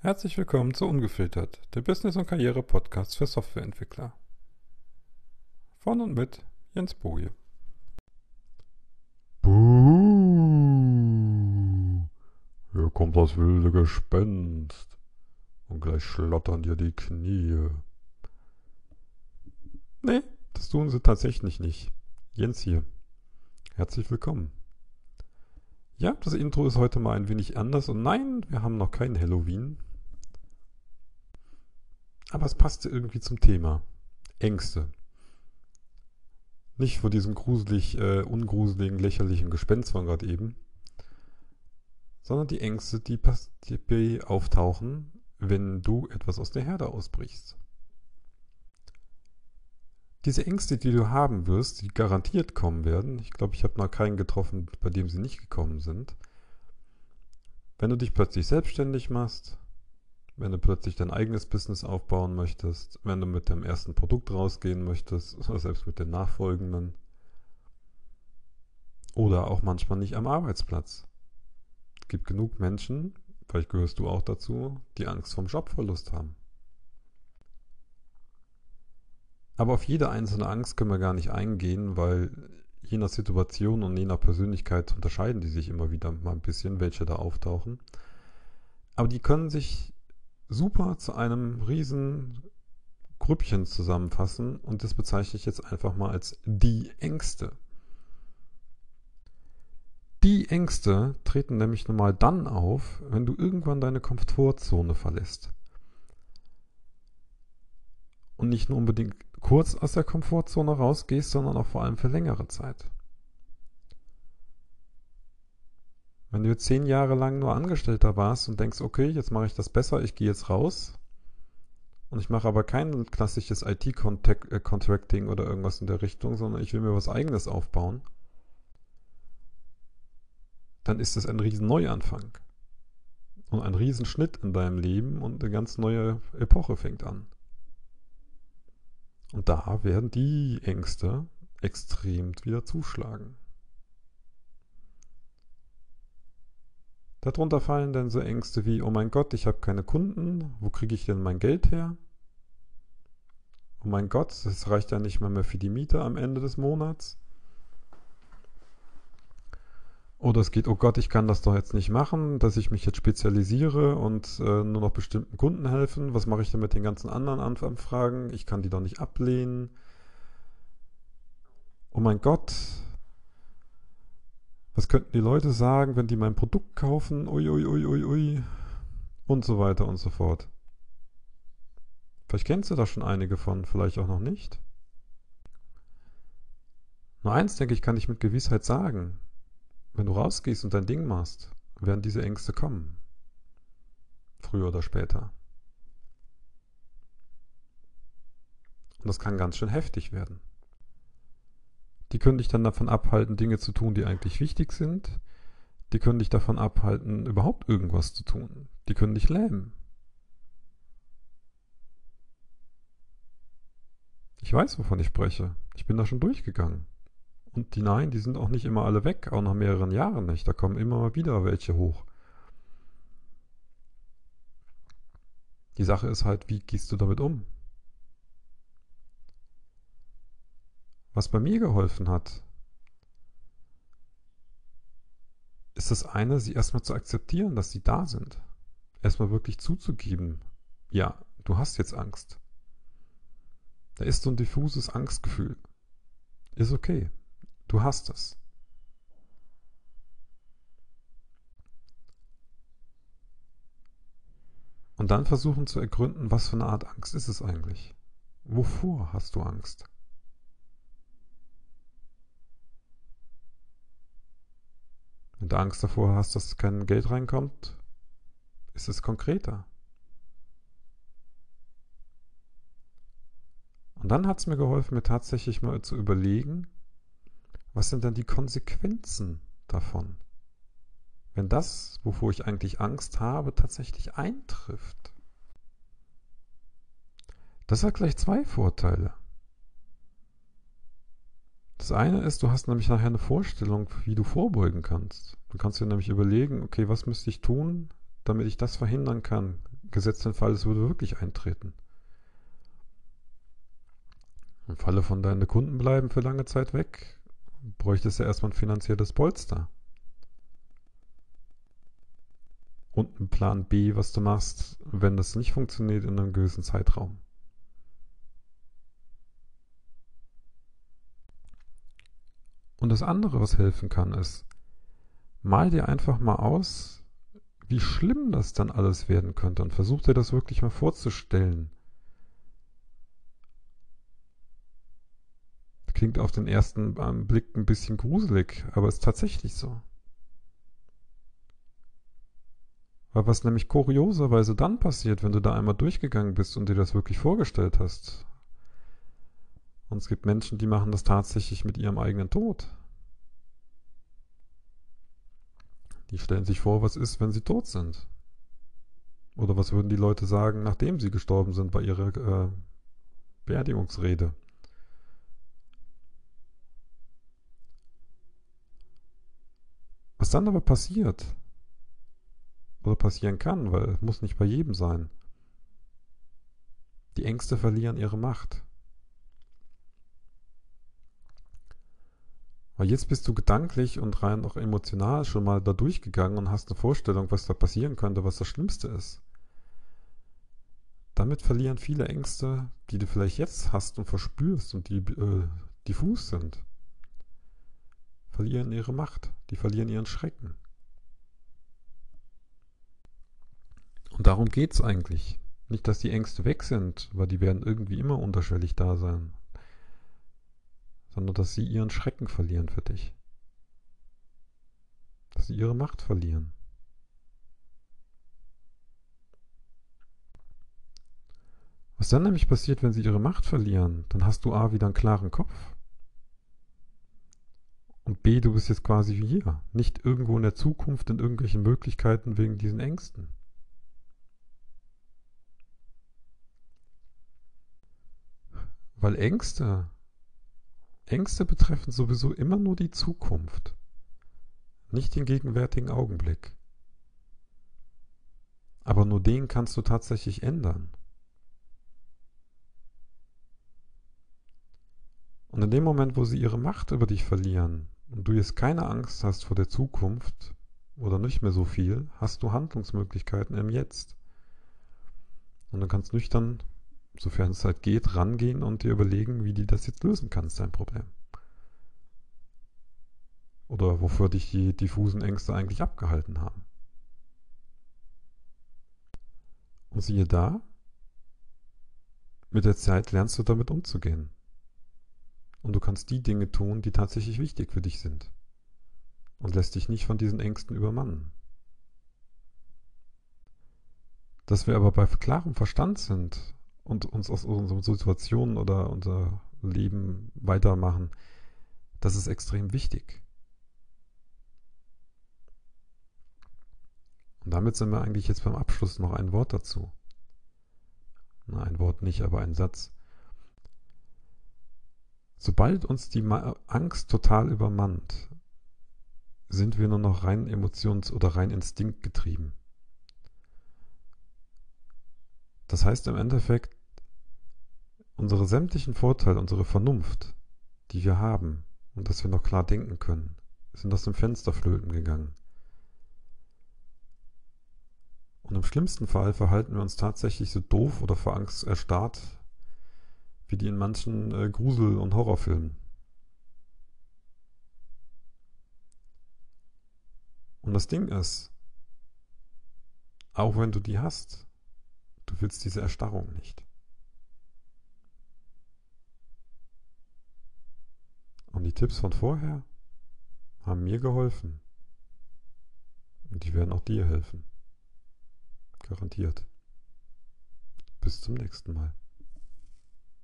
Herzlich willkommen zu Ungefiltert, der Business- und Karriere-Podcast für Softwareentwickler. Von und mit Jens Boje. Buh, hier kommt das wilde Gespenst und gleich schlottern dir die Knie. Nee, das tun sie tatsächlich nicht. Jens hier. Herzlich willkommen. Ja, das Intro ist heute mal ein wenig anders und nein, wir haben noch kein Halloween. Aber es passte irgendwie zum Thema. Ängste. Nicht vor diesem gruselig, äh, ungruseligen, lächerlichen Gespenst von gerade eben, sondern die Ängste, die, die auftauchen, wenn du etwas aus der Herde ausbrichst. Diese Ängste, die du haben wirst, die garantiert kommen werden, ich glaube, ich habe noch keinen getroffen, bei dem sie nicht gekommen sind, wenn du dich plötzlich selbstständig machst, wenn du plötzlich dein eigenes Business aufbauen möchtest, wenn du mit dem ersten Produkt rausgehen möchtest, oder selbst mit den nachfolgenden. Oder auch manchmal nicht am Arbeitsplatz. Es gibt genug Menschen, vielleicht gehörst du auch dazu, die Angst vom Jobverlust haben. Aber auf jede einzelne Angst können wir gar nicht eingehen, weil je nach Situation und je nach Persönlichkeit unterscheiden die sich immer wieder mal ein bisschen, welche da auftauchen. Aber die können sich super zu einem riesen Grüppchen zusammenfassen und das bezeichne ich jetzt einfach mal als die Ängste. Die Ängste treten nämlich normal dann auf, wenn du irgendwann deine Komfortzone verlässt. Und nicht nur unbedingt kurz aus der Komfortzone rausgehst, sondern auch vor allem für längere Zeit. Wenn du zehn Jahre lang nur Angestellter warst und denkst, okay, jetzt mache ich das besser, ich gehe jetzt raus und ich mache aber kein klassisches IT-Contracting äh, oder irgendwas in der Richtung, sondern ich will mir was eigenes aufbauen, dann ist es ein riesen Neuanfang und ein riesen Schnitt in deinem Leben und eine ganz neue Epoche fängt an. Und da werden die Ängste extrem wieder zuschlagen. Darunter fallen dann so Ängste wie, oh mein Gott, ich habe keine Kunden, wo kriege ich denn mein Geld her? Oh mein Gott, das reicht ja nicht mal mehr für die Miete am Ende des Monats. Oder es geht, oh Gott, ich kann das doch jetzt nicht machen, dass ich mich jetzt spezialisiere und äh, nur noch bestimmten Kunden helfen. Was mache ich denn mit den ganzen anderen Anfragen? Ich kann die doch nicht ablehnen. Oh mein Gott, was könnten die Leute sagen, wenn die mein Produkt kaufen? Ui, ui, ui, ui, ui. Und so weiter und so fort. Vielleicht kennst du da schon einige von, vielleicht auch noch nicht. Nur eins, denke ich, kann ich mit Gewissheit sagen. Wenn du rausgehst und dein Ding machst, werden diese Ängste kommen. Früher oder später. Und das kann ganz schön heftig werden. Die können dich dann davon abhalten, Dinge zu tun, die eigentlich wichtig sind. Die können dich davon abhalten, überhaupt irgendwas zu tun. Die können dich lähmen. Ich weiß, wovon ich spreche. Ich bin da schon durchgegangen. Und die Nein, die sind auch nicht immer alle weg, auch nach mehreren Jahren nicht. Da kommen immer mal wieder welche hoch. Die Sache ist halt, wie gehst du damit um? Was bei mir geholfen hat, ist das eine, sie erstmal zu akzeptieren, dass sie da sind. Erstmal wirklich zuzugeben, ja, du hast jetzt Angst. Da ist so ein diffuses Angstgefühl. Ist okay. Du hast es. Und dann versuchen zu ergründen, was für eine Art Angst ist es eigentlich? Wovor hast du Angst? Wenn du Angst davor hast, dass kein Geld reinkommt, ist es konkreter. Und dann hat es mir geholfen, mir tatsächlich mal zu überlegen, was sind denn die Konsequenzen davon? Wenn das, wovor ich eigentlich Angst habe, tatsächlich eintrifft. Das hat gleich zwei Vorteile. Das eine ist, du hast nämlich nachher eine Vorstellung, wie du vorbeugen kannst. Du kannst dir nämlich überlegen, okay, was müsste ich tun, damit ich das verhindern kann? gesetzt den Fall, es würde wirklich eintreten. Im Falle von deinen Kunden bleiben für lange Zeit weg, bräuchtest du erstmal ein finanzielles Polster. Und einen Plan B, was du machst, wenn das nicht funktioniert in einem gewissen Zeitraum. Und das andere, was helfen kann, ist, mal dir einfach mal aus, wie schlimm das dann alles werden könnte und versuch dir das wirklich mal vorzustellen. Klingt auf den ersten Blick ein bisschen gruselig, aber ist tatsächlich so. Weil was nämlich kurioserweise dann passiert, wenn du da einmal durchgegangen bist und dir das wirklich vorgestellt hast. Und es gibt Menschen, die machen das tatsächlich mit ihrem eigenen Tod. Die stellen sich vor, was ist, wenn sie tot sind. Oder was würden die Leute sagen, nachdem sie gestorben sind bei ihrer äh, Beerdigungsrede. Was dann aber passiert, oder passieren kann, weil es muss nicht bei jedem sein, die Ängste verlieren ihre Macht. Weil jetzt bist du gedanklich und rein auch emotional schon mal da durchgegangen und hast eine Vorstellung, was da passieren könnte, was das Schlimmste ist. Damit verlieren viele Ängste, die du vielleicht jetzt hast und verspürst und die äh, diffus sind, verlieren ihre Macht, die verlieren ihren Schrecken. Und darum geht es eigentlich. Nicht, dass die Ängste weg sind, weil die werden irgendwie immer unterschwellig da sein sondern dass sie ihren Schrecken verlieren für dich. Dass sie ihre Macht verlieren. Was dann nämlich passiert, wenn sie ihre Macht verlieren, dann hast du A wieder einen klaren Kopf. Und B, du bist jetzt quasi wie hier, nicht irgendwo in der Zukunft in irgendwelchen Möglichkeiten wegen diesen Ängsten. Weil Ängste Ängste betreffen sowieso immer nur die Zukunft, nicht den gegenwärtigen Augenblick. Aber nur den kannst du tatsächlich ändern. Und in dem Moment, wo sie ihre Macht über dich verlieren und du jetzt keine Angst hast vor der Zukunft oder nicht mehr so viel, hast du Handlungsmöglichkeiten im Jetzt. Und du kannst nüchtern sofern es halt geht, rangehen und dir überlegen, wie du das jetzt lösen kannst, dein Problem. Oder wofür dich die diffusen Ängste eigentlich abgehalten haben. Und siehe da, mit der Zeit lernst du damit umzugehen. Und du kannst die Dinge tun, die tatsächlich wichtig für dich sind. Und lässt dich nicht von diesen Ängsten übermannen. Dass wir aber bei klarem Verstand sind und uns aus unseren Situationen oder unser Leben weitermachen, das ist extrem wichtig. Und damit sind wir eigentlich jetzt beim Abschluss noch ein Wort dazu. Na, ein Wort nicht, aber ein Satz. Sobald uns die Angst total übermannt, sind wir nur noch rein emotions- oder rein instinktgetrieben. Das heißt im Endeffekt, unsere sämtlichen Vorteile, unsere Vernunft, die wir haben und dass wir noch klar denken können, sind aus dem Fenster flöten gegangen. Und im schlimmsten Fall verhalten wir uns tatsächlich so doof oder vor Angst erstarrt, wie die in manchen äh, Grusel- und Horrorfilmen. Und das Ding ist, auch wenn du die hast, du willst diese Erstarrung nicht. Und die Tipps von vorher haben mir geholfen. Und die werden auch dir helfen. Garantiert. Bis zum nächsten Mal.